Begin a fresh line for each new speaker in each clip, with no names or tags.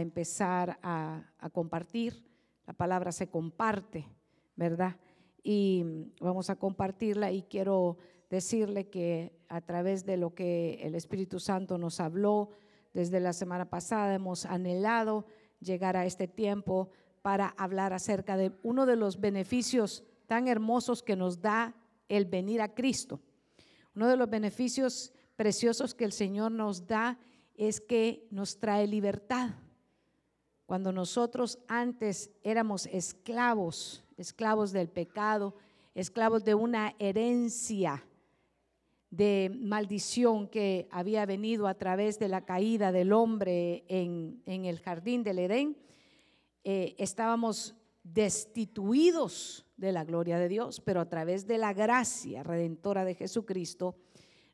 empezar a, compartir. La palabra se comparte, ¿verdad? Y vamos a compartirla y quiero decirle que a través de lo que el Espíritu Santo nos habló desde la semana pasada, hemos anhelado llegar a este tiempo para hablar acerca de uno de los beneficios tan hermosos que nos da el venir a Cristo. Uno de los beneficios preciosos que el Señor nos da es que nos trae libertad. Cuando nosotros antes éramos esclavos, esclavos del pecado, esclavos de una herencia de maldición que había venido a través de la caída del hombre en, el jardín del Edén, eh, estábamos destituidos de la gloria de Dios, pero a través de la gracia redentora de Jesucristo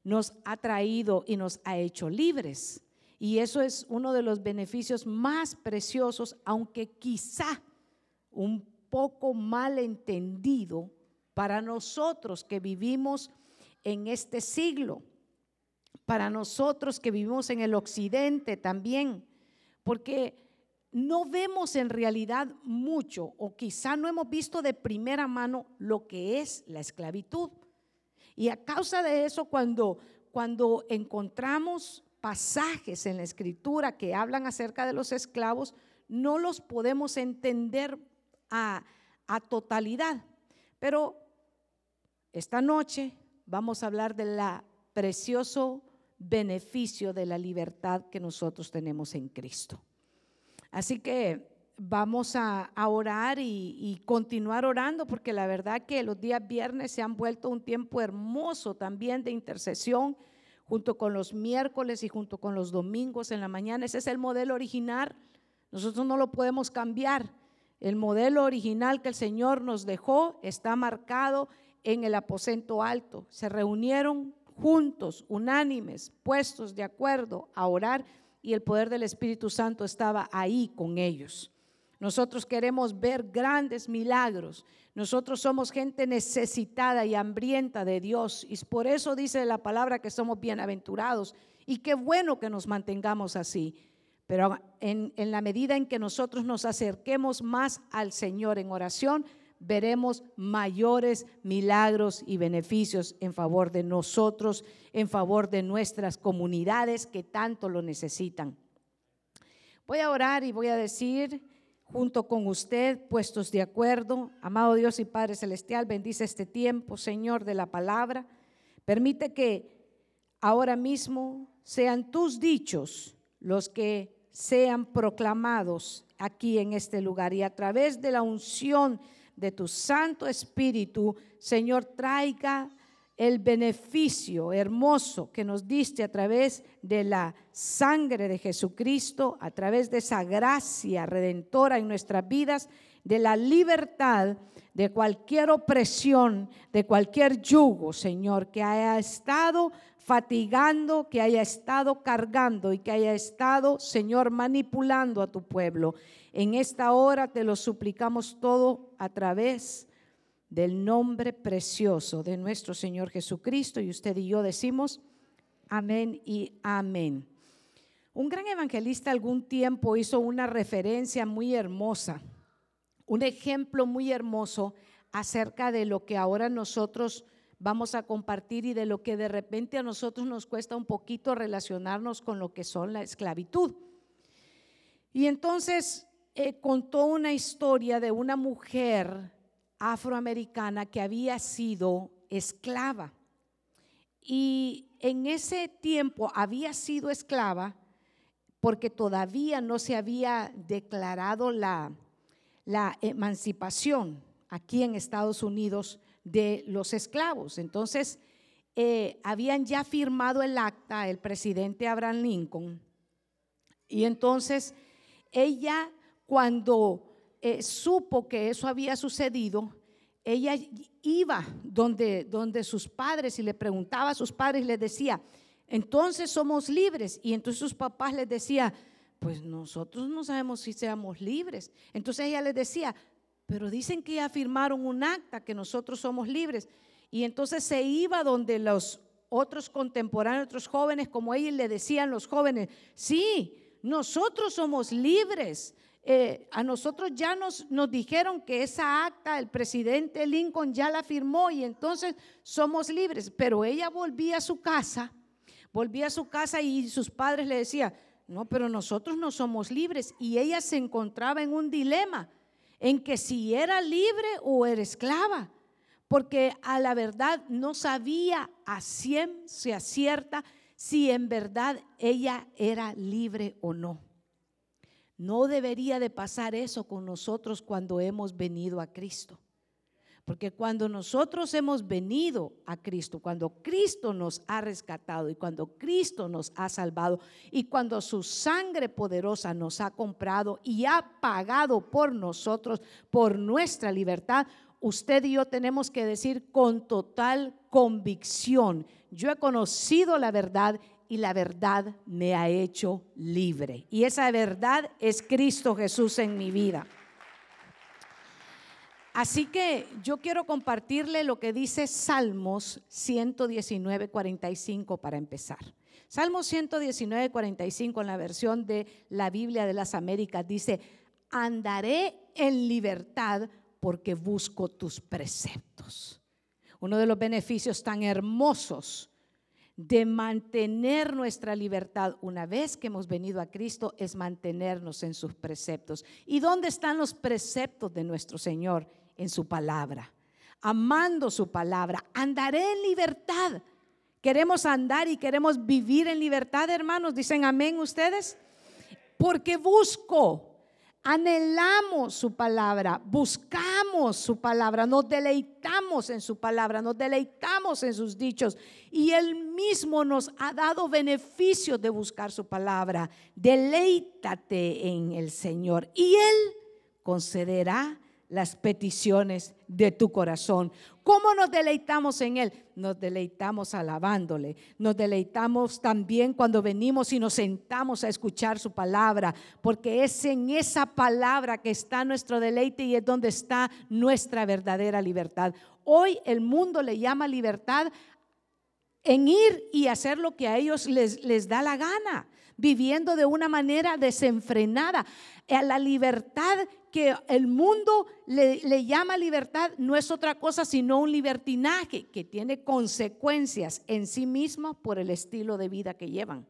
nos ha traído y nos ha hecho libres. Y eso es uno de los beneficios más preciosos, aunque quizá un poco mal entendido para nosotros que vivimos en este siglo, para nosotros que vivimos en el occidente también, porque no vemos en realidad mucho o quizá no hemos visto de primera mano lo que es la esclavitud. Y a causa de eso, cuando, cuando encontramos pasajes en la escritura que hablan acerca de los esclavos, no los podemos entender a, a totalidad. Pero esta noche vamos a hablar del precioso beneficio de la libertad que nosotros tenemos en Cristo. Así que vamos a, orar y, y, continuar orando porque la verdad que los días viernes se han vuelto un tiempo hermoso también de intercesión junto con los miércoles y junto con los domingos en la mañana. Ese es el modelo original. Nosotros no lo podemos cambiar. El modelo original que el Señor nos dejó está marcado en el aposento alto. Se reunieron juntos, unánimes, puestos de acuerdo a orar y el poder del Espíritu Santo estaba ahí con ellos. Nosotros queremos ver grandes milagros. Nosotros somos gente necesitada y hambrienta de Dios. Y por eso dice la palabra que somos bienaventurados. Y qué bueno que nos mantengamos así. Pero en, en la medida en que nosotros nos acerquemos más al Señor en oración, veremos mayores milagros y beneficios en favor de nosotros, en favor de nuestras comunidades que tanto lo necesitan. Voy a orar y voy a decir junto con usted, puestos de acuerdo, amado Dios y Padre Celestial, bendice este tiempo, Señor, de la palabra. Permite que ahora mismo sean tus dichos los que sean proclamados aquí en este lugar y a través de la unción de tu Santo Espíritu, Señor, traiga el beneficio hermoso que nos diste a través de la sangre de Jesucristo, a través de esa gracia redentora en nuestras vidas, de la libertad de cualquier opresión, de cualquier yugo, Señor, que haya estado fatigando, que haya estado cargando y que haya estado, Señor, manipulando a tu pueblo. En esta hora te lo suplicamos todo a través del nombre precioso de nuestro Señor Jesucristo y usted y yo decimos amén y amén. Un gran evangelista algún tiempo hizo una referencia muy hermosa, un ejemplo muy hermoso acerca de lo que ahora nosotros vamos a compartir y de lo que de repente a nosotros nos cuesta un poquito relacionarnos con lo que son la esclavitud. Y entonces eh, contó una historia de una mujer afroamericana que había sido esclava. Y en ese tiempo había sido esclava porque todavía no se había declarado la, emancipación aquí en Estados Unidos de los esclavos. Entonces, eh, habían ya firmado el acta el presidente Abraham Lincoln. Y entonces ella cuando eh, supo que eso había sucedido, ella iba donde, donde sus padres y le preguntaba a sus padres, les decía, entonces somos libres. Y entonces sus papás les decía, pues nosotros no sabemos si seamos libres. Entonces ella les decía, pero dicen que ya firmaron un acta que nosotros somos libres. Y entonces se iba donde los otros contemporáneos, otros jóvenes como ella, le decían los jóvenes, sí, nosotros somos libres. Eh, a nosotros ya nos, dijeron que esa acta el presidente Lincoln ya la firmó y entonces somos libres. Pero ella volvía a su casa, volvía a su casa y sus padres le decían, no, pero nosotros no somos libres. Y ella se encontraba en un dilema, en que si era libre o era esclava, porque a la verdad no sabía a ciencia cierta si en verdad ella era libre o no. No debería de pasar eso con nosotros cuando hemos venido a Cristo. Porque cuando nosotros hemos venido a Cristo, cuando Cristo nos ha rescatado y cuando Cristo nos ha salvado y cuando su sangre poderosa nos ha comprado y ha pagado por nosotros, por nuestra libertad, usted y yo tenemos que decir con total convicción, yo he conocido la verdad y la verdad me ha hecho libre. Y esa verdad es Cristo Jesús en mi vida. Así que yo quiero compartirle lo que dice Salmos 119, 45 para empezar. Salmos 119, 45 en la versión de la Biblia de las Américas dice, andaré en libertad porque busco tus preceptos. Uno de los beneficios tan hermosos de mantener nuestra libertad una vez que hemos venido a Cristo es mantenernos en sus preceptos. ¿Y dónde están los preceptos de nuestro Señor? En su palabra, amando su palabra. Andaré en libertad. Queremos andar y queremos vivir en libertad, hermanos. Dicen amén ustedes. Porque busco anhelamos su palabra, buscamos su palabra, nos deleitamos en su palabra, nos deleitamos en sus dichos. Y Él mismo nos ha dado beneficio de buscar su palabra. Deleítate en el Señor y Él concederá las peticiones de tu corazón. ¿Cómo nos deleitamos en Él? Nos deleitamos alabándole. Nos deleitamos también cuando venimos y nos sentamos a escuchar su palabra, porque es en esa palabra que está nuestro deleite y es donde está nuestra verdadera libertad. Hoy el mundo le llama libertad en ir y hacer lo que a ellos les, les da la gana, viviendo de una manera desenfrenada. A la libertad que el mundo le, llama libertad no es otra cosa sino un libertinaje que tiene consecuencias en sí mismo por el estilo de vida que llevan.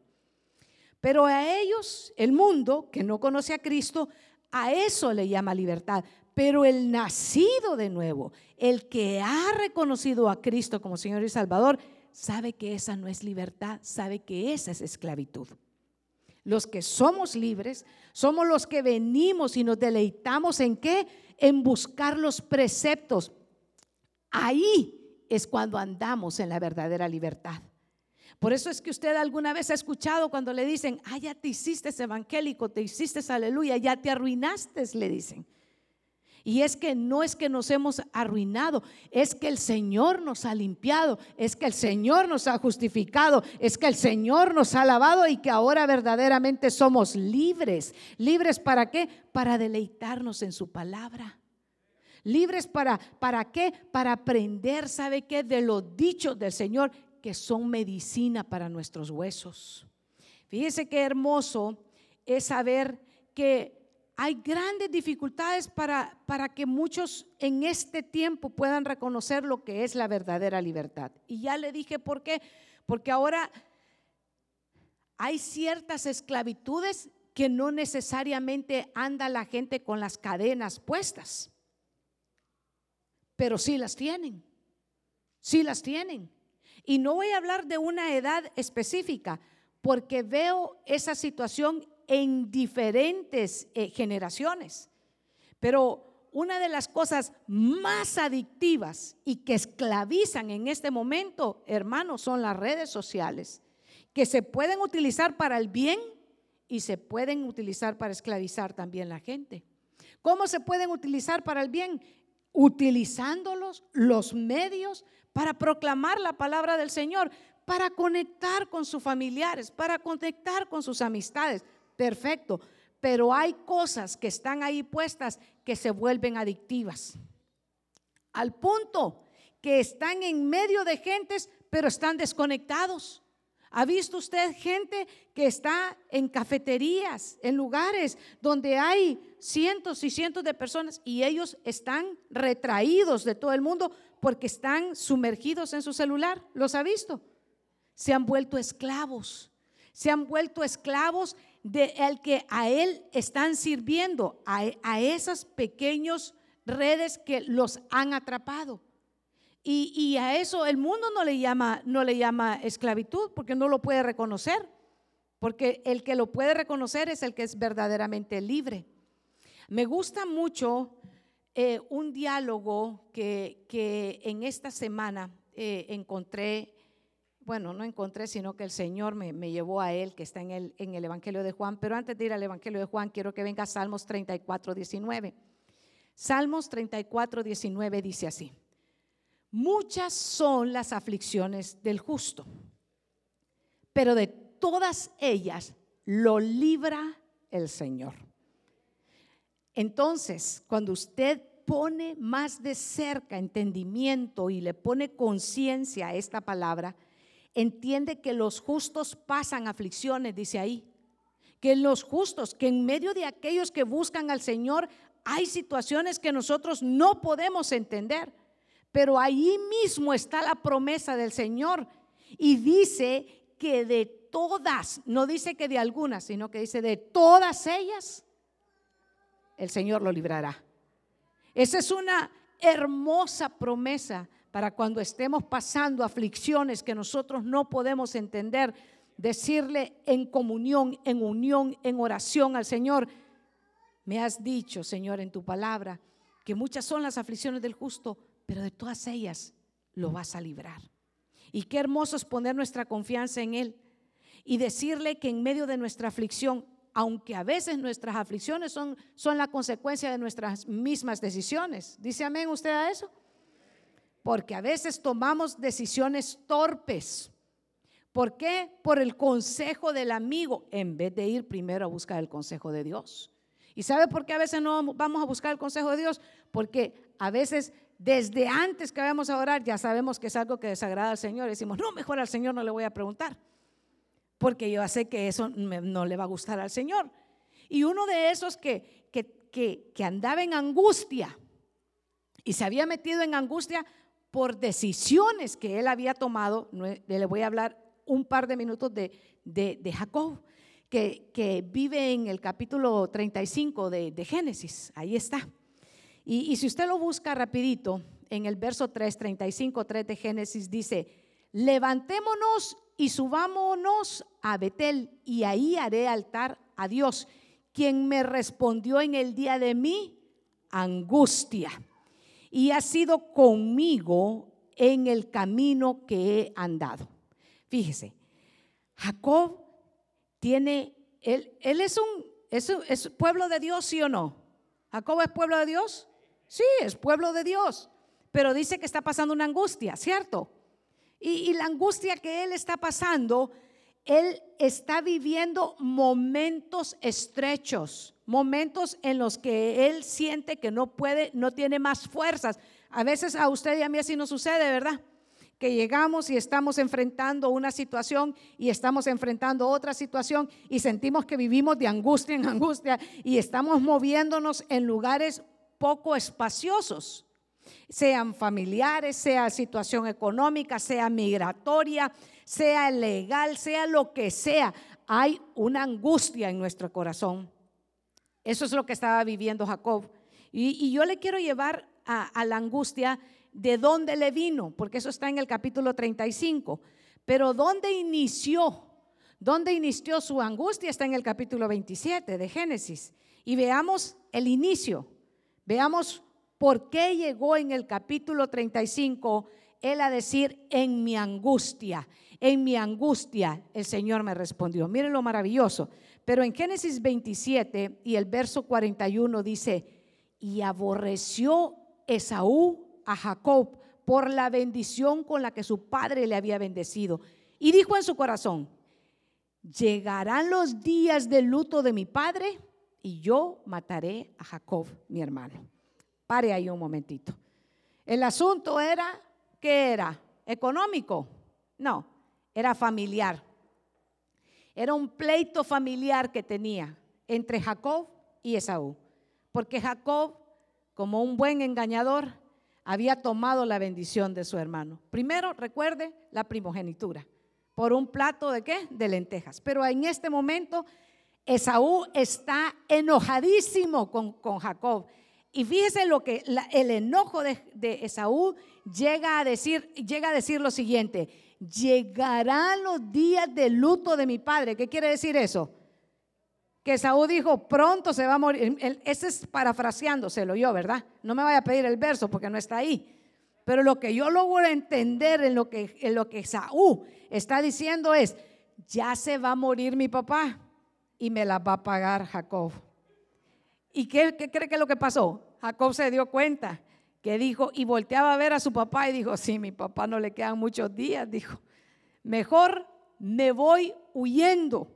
Pero a ellos, el mundo que no conoce a Cristo, a eso le llama libertad. Pero el nacido de nuevo, el que ha reconocido a Cristo como Señor y Salvador, sabe que esa no es libertad, sabe que esa es esclavitud. Los que somos libres somos los que venimos y nos deleitamos en qué? En buscar los preceptos. Ahí es cuando andamos en la verdadera libertad. Por eso es que usted alguna vez ha escuchado cuando le dicen, ah, ya te hiciste evangélico, te hiciste aleluya, ya te arruinaste, le dicen. Y es que no es que nos hemos arruinado, es que el Señor nos ha limpiado, es que el Señor nos ha justificado, es que el Señor nos ha lavado y que ahora verdaderamente somos libres. ¿Libres para qué? Para deleitarnos en su palabra. Libres para, ¿para qué? Para aprender, ¿sabe qué? De los dichos del Señor que son medicina para nuestros huesos. Fíjese qué hermoso es saber que hay grandes dificultades para, para que muchos en este tiempo puedan reconocer lo que es la verdadera libertad. Y ya le dije por qué, porque ahora hay ciertas esclavitudes que no necesariamente anda la gente con las cadenas puestas, pero sí las tienen, sí las tienen. Y no voy a hablar de una edad específica, porque veo esa situación en diferentes eh, generaciones. Pero una de las cosas más adictivas y que esclavizan en este momento, hermanos, son las redes sociales, que se pueden utilizar para el bien y se pueden utilizar para esclavizar también la gente. ¿Cómo se pueden utilizar para el bien? Utilizándolos, los medios, para proclamar la palabra del Señor, para conectar con sus familiares, para conectar con sus amistades perfecto, pero hay cosas que están ahí puestas que se vuelven adictivas. Al punto que están en medio de gentes, pero están desconectados. ¿Ha visto usted gente que está en cafeterías, en lugares donde hay cientos y cientos de personas y ellos están retraídos de todo el mundo porque están sumergidos en su celular? ¿Los ha visto? Se han vuelto esclavos. Se han vuelto esclavos de el que a él están sirviendo, a, a esas pequeños redes que los han atrapado. Y, a eso el mundo no le, llama, no le llama esclavitud porque no lo puede reconocer. Porque el que lo puede reconocer es el que es verdaderamente libre. Me gusta mucho eh, un diálogo que, en esta semana eh, encontré, bueno, no encontré, sino que el Señor me, llevó a él, que está en el, en el Evangelio de Juan. Pero antes de ir al Evangelio de Juan, quiero que venga Salmos 34, 19. Salmos 34, 19 dice así. Muchas son las aflicciones del justo, pero de todas ellas lo libra el Señor. Entonces, cuando usted pone más de cerca entendimiento y le pone conciencia a esta palabra, entiende que los justos pasan aflicciones, dice ahí. Que los justos, que en medio de aquellos que buscan al Señor, hay situaciones que nosotros no podemos entender. Pero ahí mismo está la promesa del Señor. Y dice que de todas, no dice que de algunas, sino que dice de todas ellas, el Señor lo librará. Esa es una hermosa promesa para cuando estemos pasando aflicciones que nosotros no podemos entender, decirle en comunión, en unión, en oración al Señor, me has dicho, Señor, en tu palabra, que muchas son las aflicciones del justo, pero de todas ellas lo vas a librar. Y qué hermoso es poner nuestra confianza en Él y decirle que en medio de nuestra aflicción, aunque a veces nuestras aflicciones son, son la consecuencia de nuestras mismas decisiones. ¿Dice amén usted a eso? Porque a veces tomamos decisiones torpes. ¿Por qué? Por el consejo del amigo, en vez de ir primero a buscar el consejo de Dios. ¿Y sabe por qué a veces no vamos a buscar el consejo de Dios? Porque a veces desde antes que vayamos a orar, ya sabemos que es algo que desagrada al Señor. Decimos, no, mejor al Señor no le voy a preguntar, porque yo sé que eso no le va a gustar al Señor. Y uno de esos que, que, que, andaba en angustia y se había metido en angustia por decisiones que él había tomado, le voy a hablar un par de minutos de, de, Jacob, que, que, vive en el capítulo 35 de, de Génesis, ahí está. Y, si usted lo busca rapidito, en el verso 3, 35, 3 de Génesis dice, levantémonos y subámonos a Betel y ahí haré altar a Dios, quien me respondió en el día de mi angustia y ha sido conmigo en el camino que he andado. Fíjese, Jacob tiene, él, él es un, es, es pueblo de Dios, ¿sí o no? Jacob es pueblo de Dios. Sí, es pueblo de Dios, pero dice que está pasando una angustia, ¿cierto? Y, la angustia que él está pasando, él está viviendo momentos estrechos, momentos en los que él siente que no puede, no tiene más fuerzas. A veces a usted y a mí así no sucede, ¿verdad? que llegamos y estamos enfrentando una situación y estamos enfrentando otra situación y sentimos que vivimos de angustia en angustia y estamos moviéndonos en lugares poco espaciosos, sean familiares, sea situación económica, sea migratoria, sea legal, sea lo que sea. Hay una angustia en nuestro corazón. Eso es lo que estaba viviendo Jacob. Y, yo le quiero llevar a, a la angustia de dónde le vino, porque eso está en el capítulo 35. Pero dónde inició, dónde inició su angustia está en el capítulo 27 de Génesis. Y veamos el inicio. Veamos por qué llegó en el capítulo 35 él a decir, en mi angustia, en mi angustia el Señor me respondió. Miren lo maravilloso. Pero en Génesis 27 y el verso 41 dice, y aborreció Esaú a Jacob por la bendición con la que su padre le había bendecido. Y dijo en su corazón, llegarán los días de luto de mi padre y yo mataré a Jacob, mi hermano. Pare ahí un momentito. El asunto era, ¿qué era? ¿Económico? No, era familiar. Era un pleito familiar que tenía entre Jacob y Esaú. Porque Jacob, como un buen engañador, había tomado la bendición de su hermano. Primero, recuerde la primogenitura. ¿Por un plato de qué? De lentejas. Pero en este momento, Esaú está enojadísimo con, con Jacob. Y fíjese lo que el enojo de, de, Esaú llega a decir, llega a decir lo siguiente: llegarán los días de luto de mi padre. ¿Qué quiere decir eso? Que Saúl dijo, pronto se va a morir. Ese es parafraseándoselo yo, ¿verdad? No me vaya a pedir el verso porque no está ahí. Pero lo que yo logro entender en lo que, Saúl está diciendo es, ya se va a morir mi papá y me la va a pagar Jacob. ¿Y qué, qué cree que es lo que pasó? Jacob se dio cuenta que dijo, y volteaba a ver a su papá y dijo, sí, mi papá no le quedan muchos días, dijo, mejor me voy huyendo.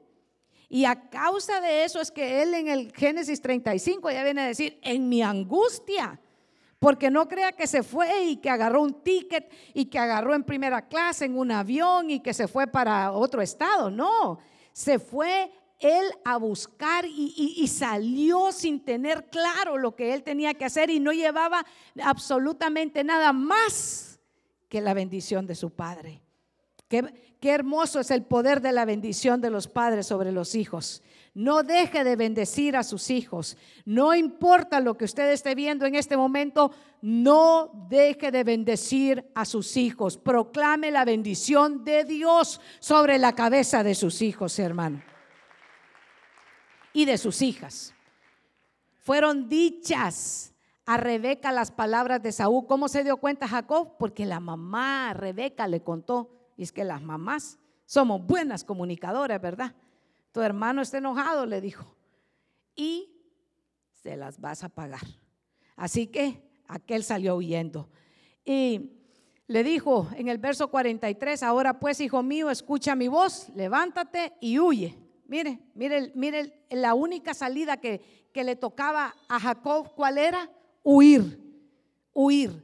Y a causa de eso es que él en el Génesis 35 ya viene a decir, en mi angustia, porque no crea que se fue y que agarró un ticket y que agarró en primera clase en un avión y que se fue para otro estado, no, se fue él a buscar y, salió sin tener claro lo que él tenía que hacer y no llevaba absolutamente nada más que la bendición de su padre. Qué, qué hermoso es el poder de la bendición de los padres sobre los hijos. No deje de bendecir a sus hijos. No importa lo que usted esté viendo en este momento, no deje de bendecir a sus hijos. Proclame la bendición de Dios sobre la cabeza de sus hijos, hermano y de sus hijas. Fueron dichas a Rebeca las palabras de Saúl. ¿Cómo se dio cuenta Jacob? Porque la mamá Rebeca le contó. Y es que las mamás somos buenas comunicadoras, ¿verdad? Tu hermano está enojado, le dijo. Y se las vas a pagar. Así que aquel salió huyendo. Y le dijo en el verso 43, ahora pues, hijo mío, escucha mi voz, levántate y huye. Mire, mire, mire la única salida que, que le tocaba a Jacob, ¿cuál era? Huir, huir.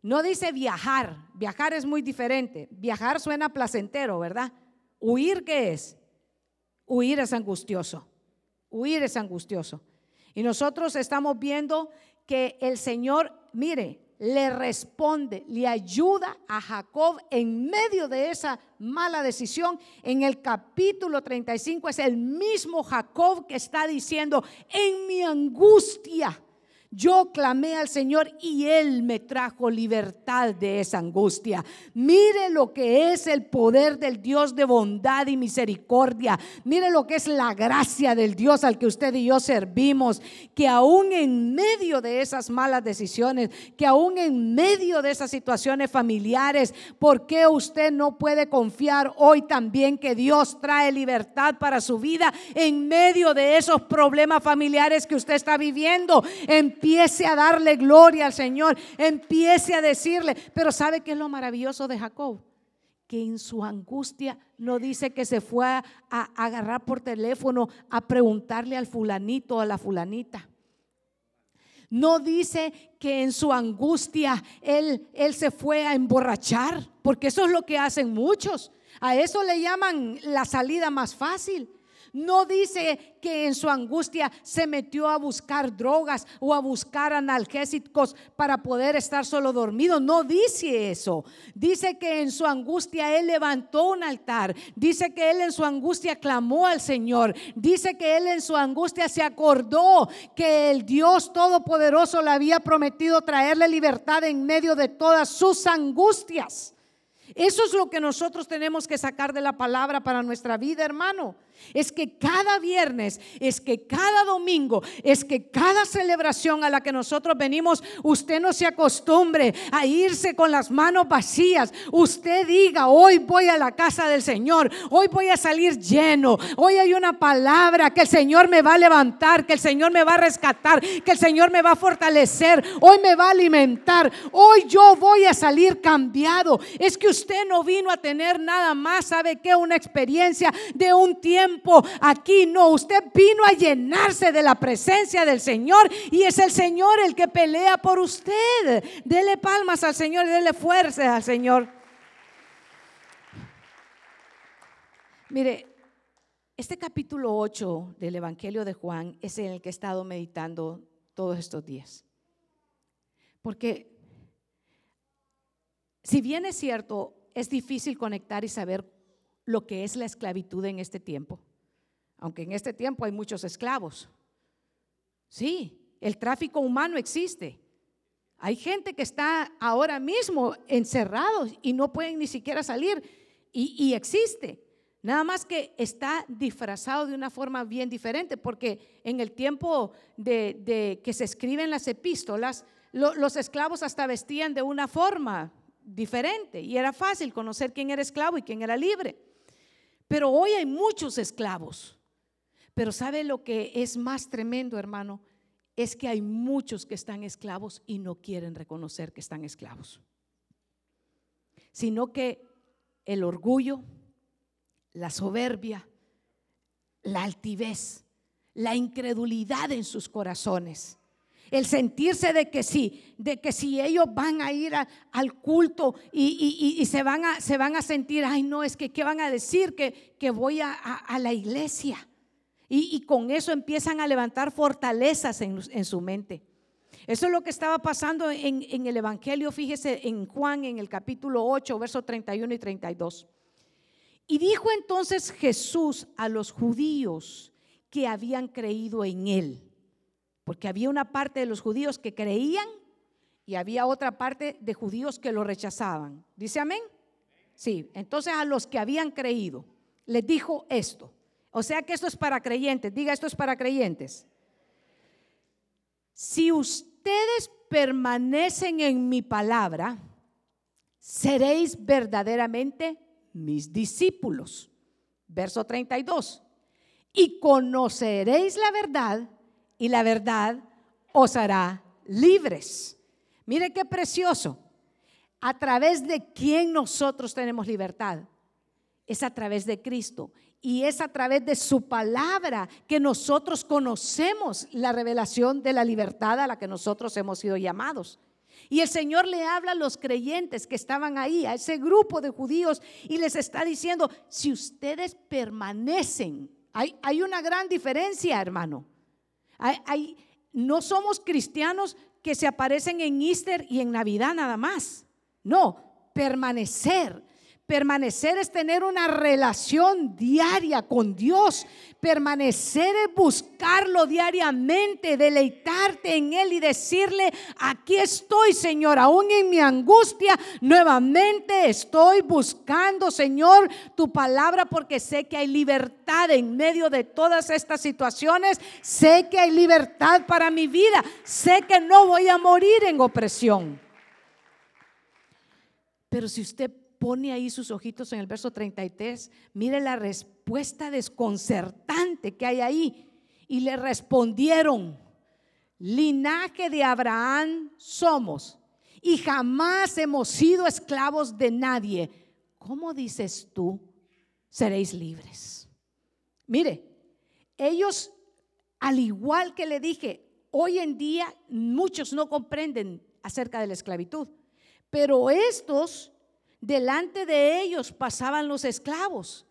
No dice viajar, viajar es muy diferente. Viajar suena placentero, ¿verdad? Huir, ¿qué es? Huir es angustioso. Huir es angustioso. Y nosotros estamos viendo que el Señor, mire, le responde, le ayuda a Jacob en medio de esa mala decisión. En el capítulo 35 es el mismo Jacob que está diciendo, en mi angustia yo clamé al Señor y Él me trajo libertad de esa angustia. Mire lo que es el poder del Dios de bondad y misericordia. Mire lo que es la gracia del Dios al que usted y yo servimos. Que aún en medio de esas malas decisiones, que aún en medio de esas situaciones familiares, ¿por qué usted no puede confiar hoy también que Dios trae libertad para su vida en medio de esos problemas familiares que usted está viviendo? En empiece a darle gloria al Señor, empiece a decirle, pero ¿sabe qué es lo maravilloso de Jacob? Que en su angustia no dice que se fue a, agarrar por teléfono a preguntarle al fulanito o a la fulanita. No dice que en su angustia él, él se fue a emborrachar, porque eso es lo que hacen muchos. A eso le llaman la salida más fácil. No dice que en su angustia se metió a buscar drogas o a buscar analgésicos para poder estar solo dormido. No dice eso. Dice que en su angustia él levantó un altar. Dice que él en su angustia clamó al Señor. Dice que él en su angustia se acordó que el Dios Todopoderoso le había prometido traerle libertad en medio de todas sus angustias. Eso es lo que nosotros tenemos que sacar de la palabra para nuestra vida, hermano es que cada viernes, es que cada domingo, es que cada celebración a la que nosotros venimos, usted no se acostumbre a irse con las manos vacías. Usted diga, hoy voy a la casa del Señor, hoy voy a salir lleno, hoy hay una palabra que el Señor me va a levantar, que el Señor me va a rescatar, que el Señor me va a fortalecer, hoy me va a alimentar, hoy yo voy a salir cambiado. Es que usted no vino a tener nada más, ¿sabe qué? Una experiencia de un tiempo aquí. No, usted vino a llenarse de la presencia del Señor y es el Señor el que pelea por usted. Dele palmas al Señor dele fuerza al Señor. Mire, Este capítulo 8 del Evangelio de Juan es en el que he estado meditando todos estos días. Porque si bien es cierto, es difícil conectar y saber lo que es la esclavitud en este tiempo, aunque en este tiempo hay muchos esclavos. Sí, el tráfico humano existe. Hay gente que está ahora mismo encerrados y no pueden ni siquiera salir y, existe. Nada más que está disfrazado de una forma bien diferente, porque en el tiempo de, que se escriben las epístolas, los esclavos hasta vestían de una forma diferente y era fácil conocer quién era esclavo y quién era libre. Pero hoy hay muchos esclavos. Pero ¿sabe lo que es más tremendo, hermano? Es que hay muchos que están esclavos y no quieren reconocer que están esclavos. Sino que el orgullo, la soberbia, la altivez, la incredulidad en sus corazones. El sentirse de que sí, de que si ellos van a ir al culto y, se, van a, sentir, ay no, es que ¿qué van a decir? Que, que voy a, la iglesia. Y, con eso empiezan a levantar fortalezas en, su mente. Eso es lo que estaba pasando en, en, el Evangelio, fíjese en Juan, en el capítulo 8, versos 31 y 32. Y dijo entonces Jesús a los judíos que habían creído en él, porque había una parte de los judíos que creían y había otra parte de judíos que lo rechazaban. ¿Dice amén? Sí, entonces a los que habían creído les dijo esto. O sea que esto es para creyentes, diga esto es para creyentes. Si ustedes permanecen en mi palabra, seréis verdaderamente mis discípulos. Verso 32. Y conoceréis la verdad y la verdad os hará libres. Mire qué precioso. A través de quién nosotros tenemos libertad. Es a través de Cristo. Y es a través de su palabra que nosotros conocemos la revelación de la libertad a la que nosotros hemos sido llamados. Y el Señor le habla a los creyentes que estaban ahí, a ese grupo de judíos, y les está diciendo, si ustedes permanecen, hay, una gran diferencia, hermano. Hay, no somos cristianos que se aparecen en Easter y en Navidad nada más. No, permanecer. Permanecer es tener una relación diaria con Dios. Permanecer es buscarlo diariamente, deleitarte en Él y decirle, aquí estoy, Señor, aún en mi angustia, nuevamente estoy buscando, Señor, tu palabra porque sé que hay libertad en medio de todas estas situaciones. Sé que hay libertad para mi vida. Sé que no voy a morir en opresión. Pero si usted pone ahí sus ojitos en el verso 33, mire la respuesta desconcertante que hay ahí. Y le respondieron, linaje de Abraham somos y jamás hemos sido esclavos de nadie. ¿Cómo dices tú, seréis libres? Mire, ellos, al igual que le dije, hoy en día muchos no comprenden acerca de la esclavitud, pero estos delante de ellos pasaban los esclavos.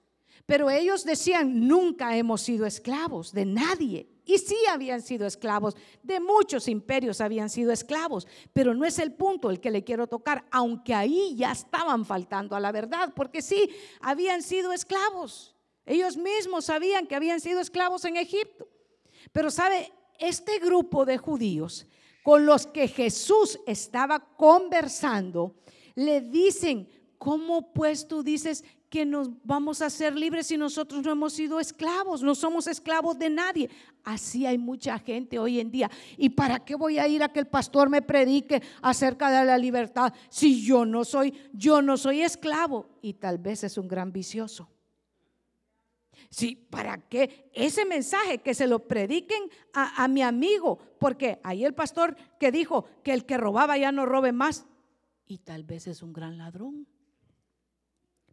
Pero ellos decían, nunca hemos sido esclavos de nadie. Y sí habían sido esclavos, de muchos imperios habían sido esclavos, pero no es el punto el que le quiero tocar, aunque ahí ya estaban faltando a la verdad, porque sí, habían sido esclavos. Ellos mismos sabían que habían sido esclavos en Egipto. Pero sabe, este grupo de judíos con los que Jesús estaba conversando, le dicen, ¿cómo pues tú dices que nos vamos a ser libres si nosotros no hemos sido esclavos? No somos esclavos de nadie. Así hay mucha gente hoy en día. ¿Y para qué voy a ir a que el pastor me predique acerca de la libertad si yo no soy, yo no soy esclavo? Y tal vez es un gran vicioso. Sí, ¿para qué? Ese mensaje que se lo prediquen a, a mi amigo, porque ahí el pastor que dijo que el que robaba ya no robe más, y tal vez es un gran ladrón.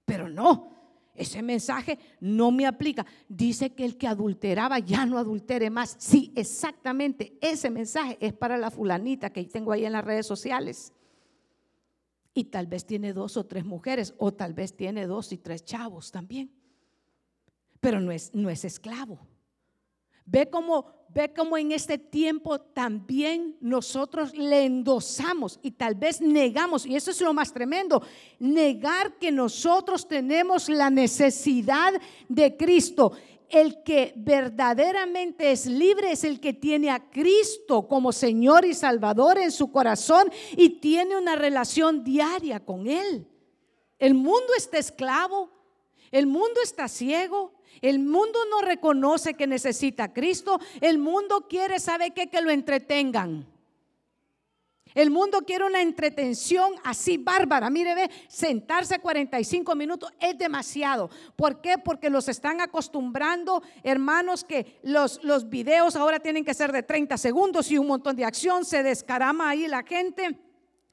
Pero no, ese mensaje no me aplica. Dice que el que adulteraba ya no adultere más. Sí, exactamente. Ese mensaje es para la fulanita que tengo ahí en las redes sociales. Y tal vez tiene dos o tres mujeres, o tal vez tiene dos y tres chavos también. pero no es, no es esclavo. Ve cómo, ve cómo en este tiempo también nosotros le endosamos y tal vez negamos, y eso es lo más tremendo, negar que nosotros tenemos la necesidad de Cristo. El que verdaderamente es libre es el que tiene a Cristo como Señor y Salvador en su corazón y tiene una relación diaria con Él. El mundo está esclavo, el mundo está ciego, el mundo no reconoce que necesita a Cristo. El mundo quiere, ¿sabe qué? Que lo entretengan. El mundo quiere una entretención así bárbara. Mire, ve, sentarse 45 minutos es demasiado. ¿Por qué? Porque los están acostumbrando, hermanos, que los, los videos ahora tienen que ser de 30 segundos y un montón de acción. Se descarama ahí la gente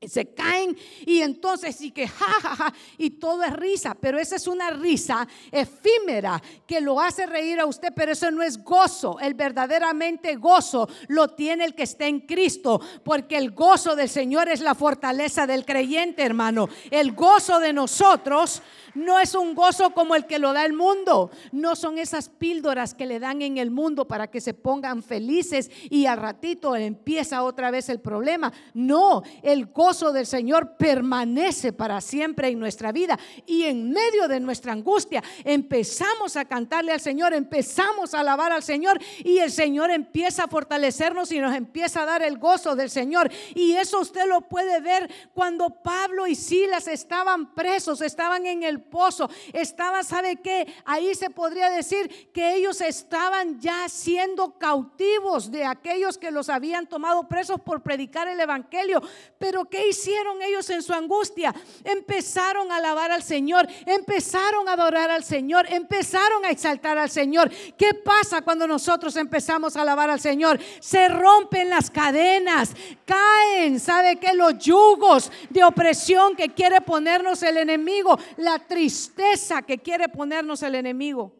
se caen y entonces sí que jajaja y todo es risa, pero esa es una risa efímera que lo hace reír a usted, pero eso no es gozo, el verdaderamente gozo lo tiene el que está en Cristo, porque el gozo del Señor es la fortaleza del creyente, hermano. El gozo de nosotros no es un gozo como el que lo da el mundo, no son esas píldoras que le dan en el mundo para que se pongan felices y al ratito empieza otra vez el problema. No, el gozo del Señor permanece para siempre en nuestra vida y en medio de nuestra angustia empezamos a cantarle al Señor, empezamos a alabar al Señor y el Señor empieza a fortalecernos y nos empieza a dar el gozo del Señor. Y eso usted lo puede ver cuando Pablo y Silas estaban presos, estaban en el pozo. Estaban, ¿sabe qué? Ahí se podría decir que ellos estaban ya siendo cautivos de aquellos que los habían tomado presos por predicar el Evangelio. Pero ¿qué hicieron ellos en su angustia? Empezaron a alabar al Señor, empezaron a adorar al Señor, empezaron a exaltar al Señor. ¿Qué pasa cuando nosotros empezamos a alabar al Señor? Se rompen las cadenas, caen, ¿sabe qué? Los yugos de opresión que quiere ponernos el enemigo, la tristeza que quiere ponernos el enemigo.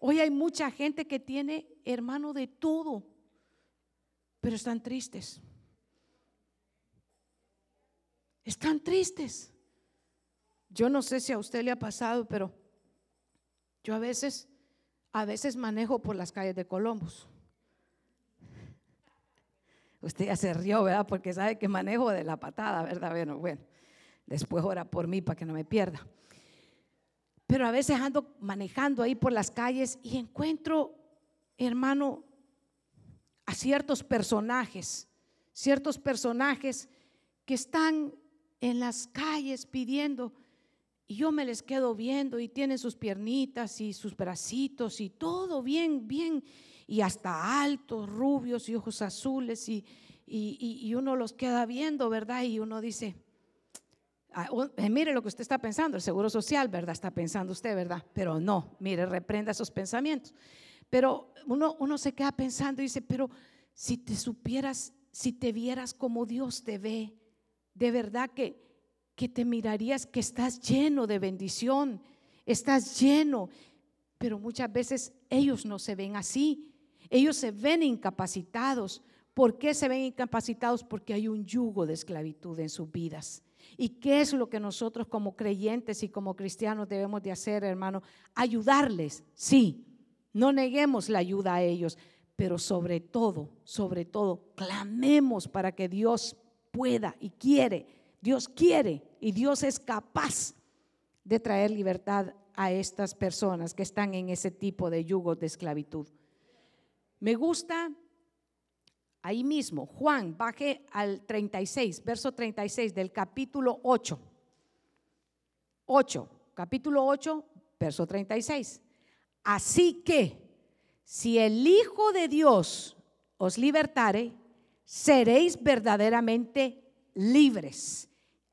Hoy hay mucha gente que tiene, hermano, de todo, pero están tristes. Están tristes. Yo no sé si a usted le ha pasado, pero yo a veces, a veces manejo por las calles de Columbus. Usted ya se rió, ¿verdad? Porque sabe que manejo de la patada, ¿verdad? Bueno, bueno, después ora por mí para que no me pierda. Pero a veces ando manejando ahí por las calles y encuentro, hermano, a ciertos personajes, ciertos personajes que están en las calles pidiendo y yo me les quedo viendo y tienen sus piernitas y sus bracitos y todo bien, bien, y hasta altos, rubios y ojos azules y, y, y uno los queda viendo, ¿verdad? Y uno dice, Ah, eh, mire lo que usted está pensando, el seguro social, ¿verdad? Está pensando usted, ¿verdad? Pero no, mire, reprenda esos pensamientos. Pero uno, uno se queda pensando y dice, pero si te supieras, si te vieras como Dios te ve, de verdad que, que te mirarías que estás lleno de bendición, estás lleno. Pero muchas veces ellos no se ven así, ellos se ven incapacitados. ¿Por qué se ven incapacitados? Porque hay un yugo de esclavitud en sus vidas. ¿Y qué es lo que nosotros como creyentes y como cristianos debemos de hacer, hermano? Ayudarles, sí. No neguemos la ayuda a ellos, pero sobre todo, sobre todo, clamemos para que Dios pueda y quiere. Dios quiere y Dios es capaz de traer libertad a estas personas que están en ese tipo de yugo de esclavitud. Me gusta ahí mismo, Juan, baje al 36, verso 36 del capítulo 8. 8, capítulo 8, verso 36. Así que, si el Hijo de Dios os libertare, seréis verdaderamente libres.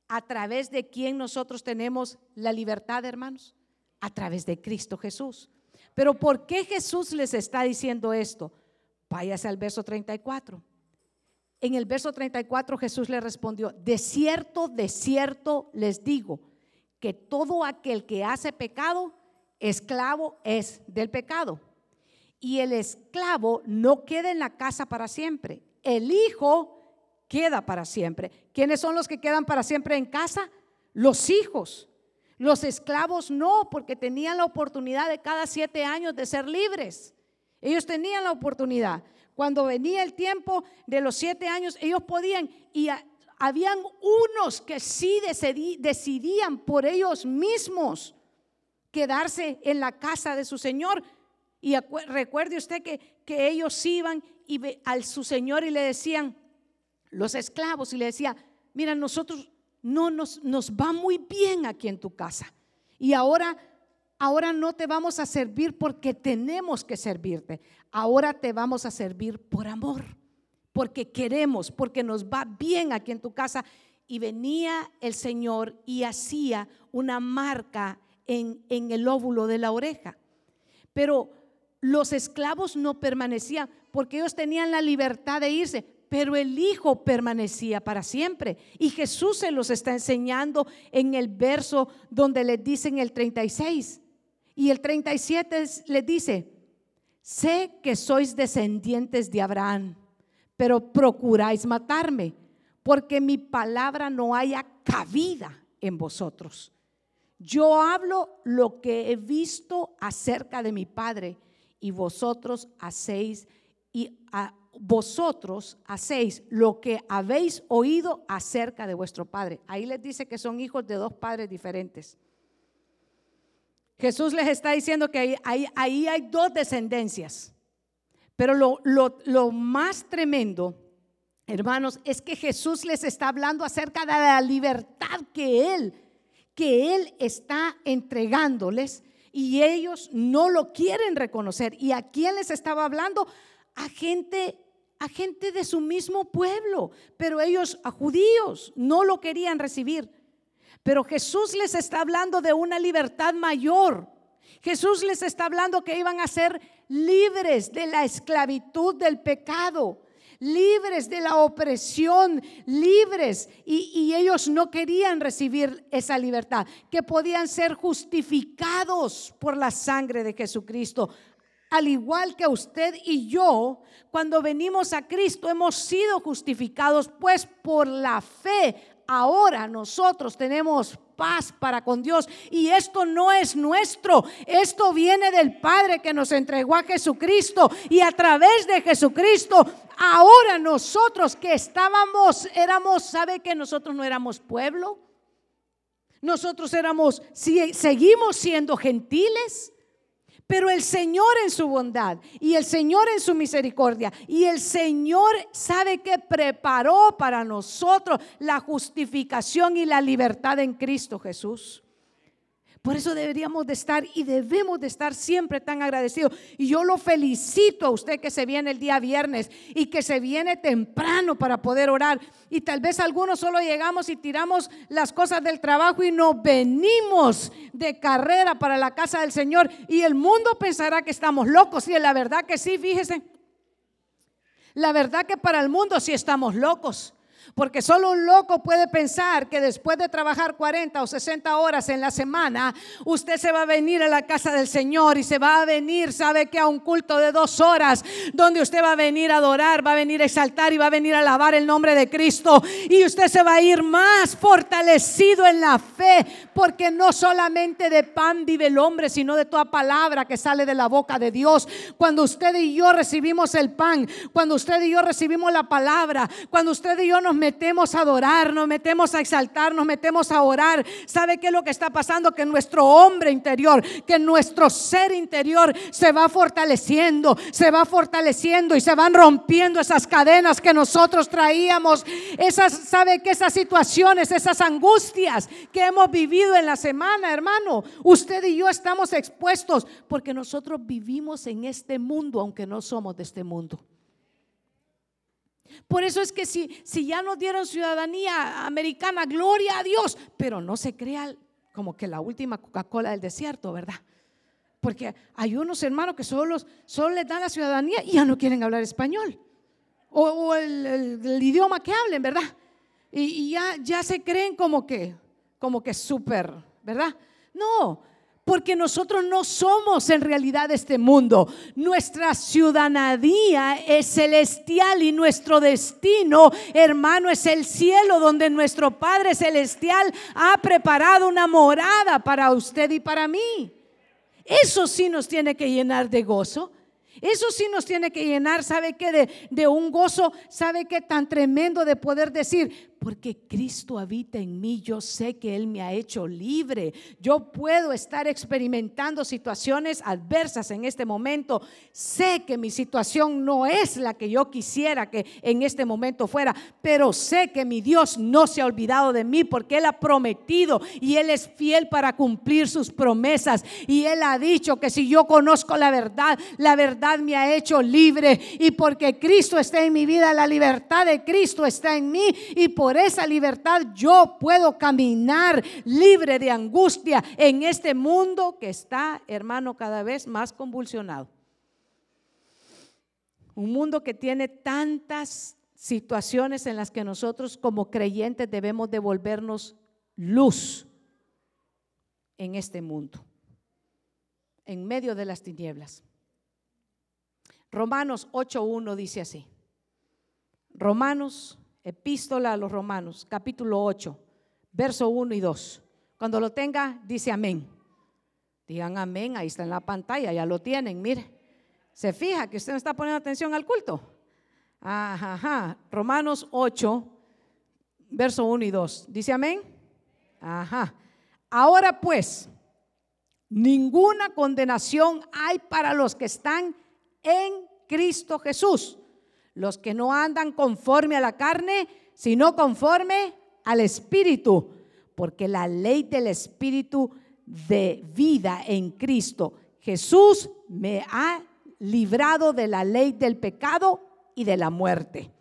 ¿A través de quién nosotros tenemos la libertad, hermanos? A través de Cristo Jesús. Pero ¿por qué Jesús les está diciendo esto? Váyase al verso 34. En el verso 34 Jesús le respondió, de cierto, de cierto les digo, que todo aquel que hace pecado, esclavo es del pecado. Y el esclavo no queda en la casa para siempre. El hijo queda para siempre. ¿Quiénes son los que quedan para siempre en casa? Los hijos. Los esclavos no, porque tenían la oportunidad de cada siete años de ser libres. Ellos tenían la oportunidad. Cuando venía el tiempo de los siete años, ellos podían, y habían unos que sí decidían por ellos mismos quedarse en la casa de su Señor. Y recuerde usted que, que ellos iban y al su Señor y le decían, los esclavos, y le decía, mira, nosotros no nos, nos va muy bien aquí en tu casa. Y ahora, ahora no te vamos a servir porque tenemos que servirte. Ahora te vamos a servir por amor, porque queremos, porque nos va bien aquí en tu casa. Y venía el Señor y hacía una marca en, en el óvulo de la oreja. Pero los esclavos no permanecían porque ellos tenían la libertad de irse, pero el Hijo permanecía para siempre. Y Jesús se los está enseñando en el verso donde les dice en el 36. Y el 37 les dice, sé que sois descendientes de Abraham, pero procuráis matarme, porque mi palabra no haya cabida en vosotros. Yo hablo lo que he visto acerca de mi Padre y vosotros hacéis y a, vosotros hacéis lo que habéis oído acerca de vuestro Padre. Ahí les dice que son hijos de dos padres diferentes. Jesús les está diciendo que ahí, hay dos descendencias. Pero lo, lo, lo más tremendo, hermanos, es que Jesús les está hablando acerca de la libertad que Él, que Él está entregándoles y ellos no lo quieren reconocer. ¿Y a quién les estaba hablando? A gente a gente de su mismo pueblo, pero ellos, a judíos, no lo querían recibir. Pero Jesús les está hablando de una libertad mayor. Jesús les está hablando que iban a ser libres de la esclavitud del pecado, libres de la opresión, libres. Y, ellos no querían recibir esa libertad, que podían ser justificados por la sangre de Jesucristo al igual que usted y yo, cuando venimos a Cristo hemos sido justificados, pues por la fe ahora nosotros tenemos paz para con Dios. Y esto no es nuestro, esto viene del Padre que nos entregó a Jesucristo. Y a través de Jesucristo, ahora nosotros que estábamos, éramos, ¿sabe que nosotros no éramos pueblo? Nosotros éramos, seguimos siendo gentiles. Pero el Señor en su bondad y el Señor en su misericordia y el Señor sabe que preparó para nosotros la justificación y la libertad en Cristo Jesús. Por eso deberíamos de estar y debemos de estar siempre tan agradecidos. Y yo lo felicito a usted que se viene el día viernes y que se viene temprano para poder orar. Y tal vez algunos solo llegamos y tiramos las cosas del trabajo y nos venimos de carrera para la casa del Señor. Y el mundo pensará que estamos locos. Y la verdad que sí, fíjese. La verdad que para el mundo sí estamos locos. Porque solo un loco puede pensar que después de trabajar 40 o 60 horas en la semana, usted se va a venir a la casa del Señor y se va a venir, sabe que a un culto de dos horas, donde usted va a venir a adorar, va a venir a exaltar y va a venir a alabar el nombre de Cristo. Y usted se va a ir más fortalecido en la fe, porque no solamente de pan vive el hombre, sino de toda palabra que sale de la boca de Dios. Cuando usted y yo recibimos el pan, cuando usted y yo recibimos la palabra, cuando usted y yo nos metemos a adorar, nos metemos a exaltar, nos metemos a orar. ¿Sabe qué es lo que está pasando? Que nuestro hombre interior, que nuestro ser interior se va fortaleciendo, se va fortaleciendo y se van rompiendo esas cadenas que nosotros traíamos. Esas, ¿sabe que esas situaciones, esas angustias que hemos vivido en la semana, hermano? Usted y yo estamos expuestos porque nosotros vivimos en este mundo, aunque no somos de este mundo. Por eso es que si, si ya nos dieron ciudadanía americana, gloria a Dios, pero no se crea como que la última Coca-Cola del desierto, ¿verdad? Porque hay unos hermanos que solo, solo les dan la ciudadanía y ya no quieren hablar español. O, el, idioma que hablen, ¿verdad? Y, ya, ya se creen como que, como que súper, ¿verdad? No, porque nosotros no somos en realidad este mundo. Nuestra ciudadanía es celestial y nuestro destino, hermano, es el cielo donde nuestro Padre celestial ha preparado una morada para usted y para mí. Eso sí nos tiene que llenar de gozo. Eso sí nos tiene que llenar, ¿sabe qué? De, un gozo, ¿sabe qué? Tan tremendo de poder decir, porque Cristo habita en mí, yo sé que Él me ha hecho libre. Yo puedo estar experimentando situaciones adversas en este momento. Sé que mi situación no es la que yo quisiera que en este momento fuera, pero sé que mi Dios no se ha olvidado de mí porque Él ha prometido y Él es fiel para cumplir sus promesas. Y Él ha dicho que si yo conozco la verdad, la verdad me ha hecho libre. Y porque Cristo está en mi vida, la libertad de Cristo está en mí. Y por esa libertad yo puedo caminar libre de angustia en este mundo que está, hermano, cada vez más convulsionado. Un mundo que tiene tantas situaciones en las que nosotros como creyentes debemos devolvernos luz en este mundo, en medio de las tinieblas. Romanos 8.1 dice así. Romanos Epístola a los Romanos, capítulo 8, verso 1 y 2. Cuando lo tenga, dice amén. Digan amén, ahí está en la pantalla, ya lo tienen, mire. Se fija que usted no está poniendo atención al culto. Ajá, Romanos 8, verso 1 y 2. Dice amén. Ajá. Ahora pues, ninguna condenación hay para los que están en Cristo Jesús los que no andan conforme a la carne, sino conforme al Espíritu, porque la ley del Espíritu de vida en Cristo Jesús me ha librado de la ley del pecado y de la muerte.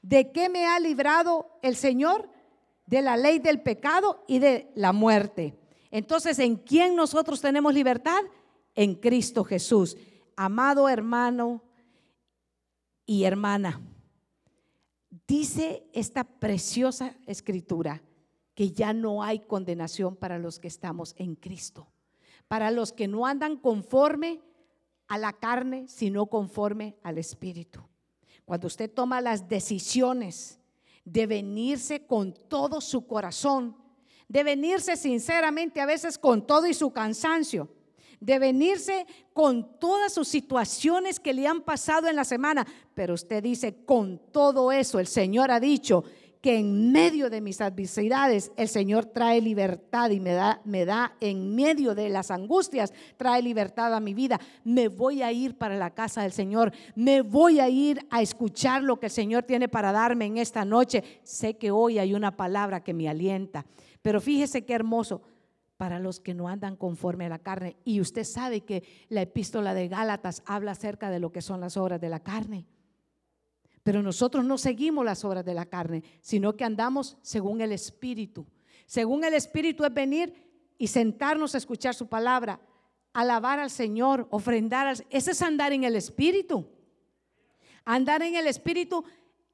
¿De qué me ha librado el Señor? De la ley del pecado y de la muerte. Entonces, ¿en quién nosotros tenemos libertad? En Cristo Jesús. Amado hermano, y hermana, dice esta preciosa escritura que ya no hay condenación para los que estamos en Cristo, para los que no andan conforme a la carne, sino conforme al Espíritu. Cuando usted toma las decisiones de venirse con todo su corazón, de venirse sinceramente a veces con todo y su cansancio, de venirse con todas sus situaciones que le han pasado en la semana. Pero usted dice, con todo eso, el Señor ha dicho que en medio de mis adversidades el Señor trae libertad y me da, me da en medio de las angustias, trae libertad a mi vida. Me voy a ir para la casa del Señor, me voy a ir a escuchar lo que el Señor tiene para darme en esta noche. Sé que hoy hay una palabra que me alienta, pero fíjese qué hermoso para los que no andan conforme a la carne. Y usted sabe que la epístola de Gálatas habla acerca de lo que son las obras de la carne. Pero nosotros no seguimos las obras de la carne, sino que andamos según el Espíritu. Según el Espíritu es venir y sentarnos a escuchar su palabra, alabar al Señor, ofrendar. Al... Ese es andar en el Espíritu. Andar en el Espíritu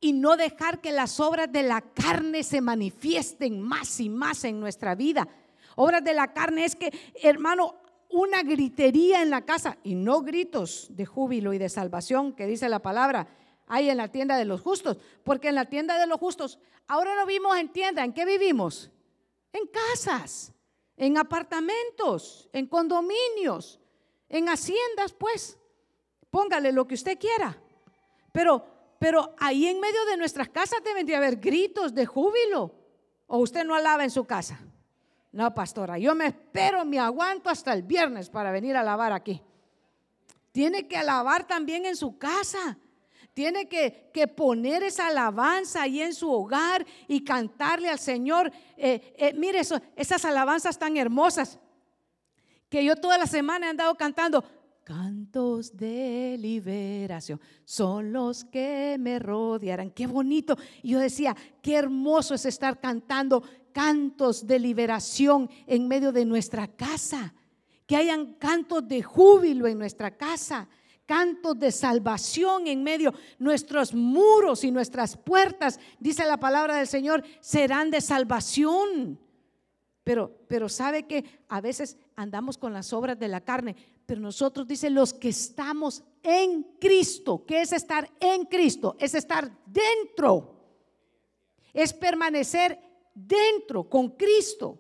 y no dejar que las obras de la carne se manifiesten más y más en nuestra vida Obras de la carne es que, hermano, una gritería en la casa y no gritos de júbilo y de salvación que dice la palabra hay en la tienda de los justos, porque en la tienda de los justos ahora no vivimos en tienda, ¿en qué vivimos? En casas, en apartamentos, en condominios, en haciendas, pues. Póngale lo que usted quiera. Pero pero ahí en medio de nuestras casas deben de haber gritos de júbilo. ¿O usted no alaba en su casa? No, pastora, yo me espero, me aguanto hasta el viernes para venir a alabar aquí. Tiene que alabar también en su casa. Tiene que, que poner esa alabanza ahí en su hogar y cantarle al Señor. Eh, eh, mire esas alabanzas tan hermosas que yo toda la semana he andado cantando. Cantos de liberación son los que me rodearán. Qué bonito. Y yo decía, qué hermoso es estar cantando cantos de liberación en medio de nuestra casa, que hayan cantos de júbilo en nuestra casa, cantos de salvación en medio. Nuestros muros y nuestras puertas, dice la palabra del Señor, serán de salvación. Pero, pero sabe que a veces andamos con las obras de la carne, pero nosotros dice los que estamos en Cristo. ¿Qué es estar en Cristo? Es estar dentro. Es permanecer dentro con Cristo.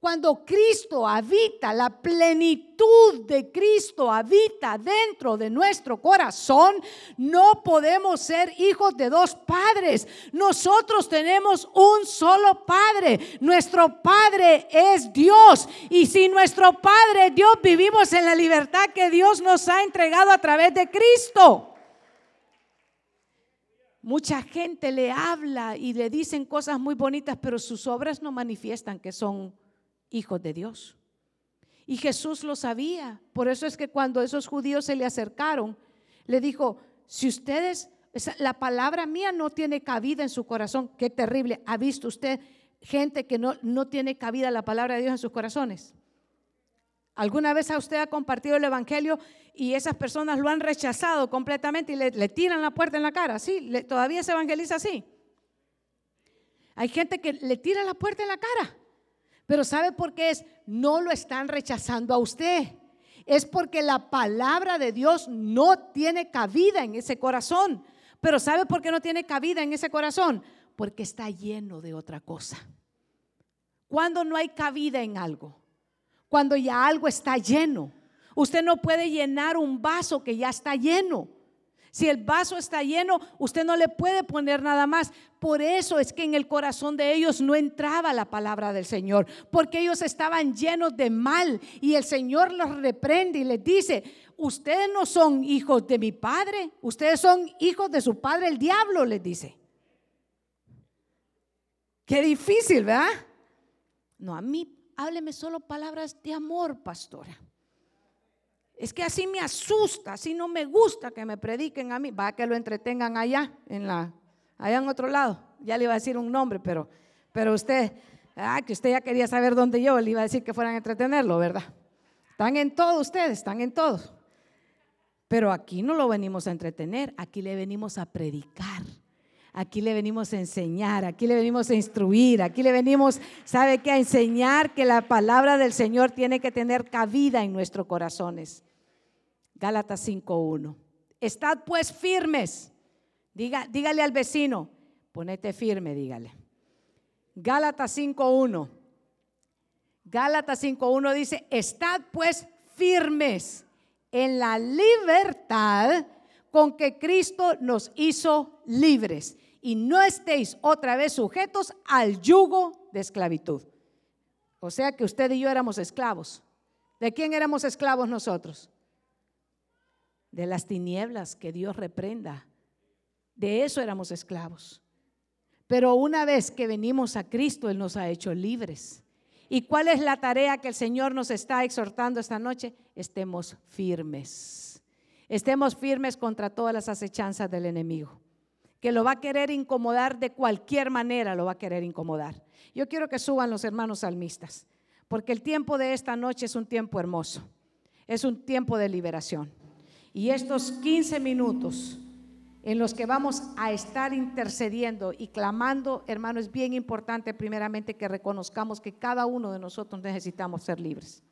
Cuando Cristo habita, la plenitud de Cristo habita dentro de nuestro corazón, no podemos ser hijos de dos padres. Nosotros tenemos un solo Padre. Nuestro Padre es Dios. Y si nuestro Padre es Dios, vivimos en la libertad que Dios nos ha entregado a través de Cristo. Mucha gente le habla y le dicen cosas muy bonitas, pero sus obras no manifiestan que son hijos de Dios. Y Jesús lo sabía. Por eso es que cuando esos judíos se le acercaron, le dijo, si ustedes, la palabra mía no tiene cabida en su corazón, qué terrible. ¿Ha visto usted gente que no, no tiene cabida la palabra de Dios en sus corazones? ¿Alguna vez a usted ha compartido el Evangelio y esas personas lo han rechazado completamente y le, tiran la puerta en la cara? Sí, todavía se evangeliza así. Hay gente que le tira la puerta en la cara. Pero ¿sabe por qué es? No lo están rechazando a usted. Es porque la palabra de Dios no tiene cabida en ese corazón. Pero ¿sabe por qué no tiene cabida en ese corazón? Porque está lleno de otra cosa. Cuando no hay cabida en algo, cuando ya algo está lleno, usted no puede llenar un vaso que ya está lleno. Si el vaso está lleno, usted no le puede poner nada más. Por eso es que en el corazón de ellos no entraba la palabra del Señor, porque ellos estaban llenos de mal y el Señor los reprende y les dice, ustedes no son hijos de mi Padre, ustedes son hijos de su Padre, el diablo les dice. Qué difícil, ¿verdad? No, a mí hábleme solo palabras de amor, pastora. Es que así me asusta, así no me gusta que me prediquen a mí. Va que lo entretengan allá, en la, allá en otro lado. Ya le iba a decir un nombre, pero, pero usted, ah, que usted ya quería saber dónde yo le iba a decir que fueran a entretenerlo, ¿verdad? Están en todo ustedes, están en todo. Pero aquí no lo venimos a entretener, aquí le venimos a predicar. Aquí le venimos a enseñar, aquí le venimos a instruir, aquí le venimos, ¿sabe qué? A enseñar que la palabra del Señor tiene que tener cabida en nuestros corazones. Gálatas 5.1. Estad pues firmes. Diga, dígale al vecino, ponete firme, dígale. Gálatas 5.1. Gálatas 5.1 dice, estad pues firmes en la libertad con que Cristo nos hizo libres y no estéis otra vez sujetos al yugo de esclavitud. O sea que usted y yo éramos esclavos. ¿De quién éramos esclavos nosotros? de las tinieblas, que Dios reprenda. De eso éramos esclavos. Pero una vez que venimos a Cristo, Él nos ha hecho libres. ¿Y cuál es la tarea que el Señor nos está exhortando esta noche? Estemos firmes. Estemos firmes contra todas las acechanzas del enemigo, que lo va a querer incomodar de cualquier manera, lo va a querer incomodar. Yo quiero que suban los hermanos salmistas, porque el tiempo de esta noche es un tiempo hermoso, es un tiempo de liberación. Y estos 15 minutos en los que vamos a estar intercediendo y clamando, hermano, es bien importante primeramente que reconozcamos que cada uno de nosotros necesitamos ser libres.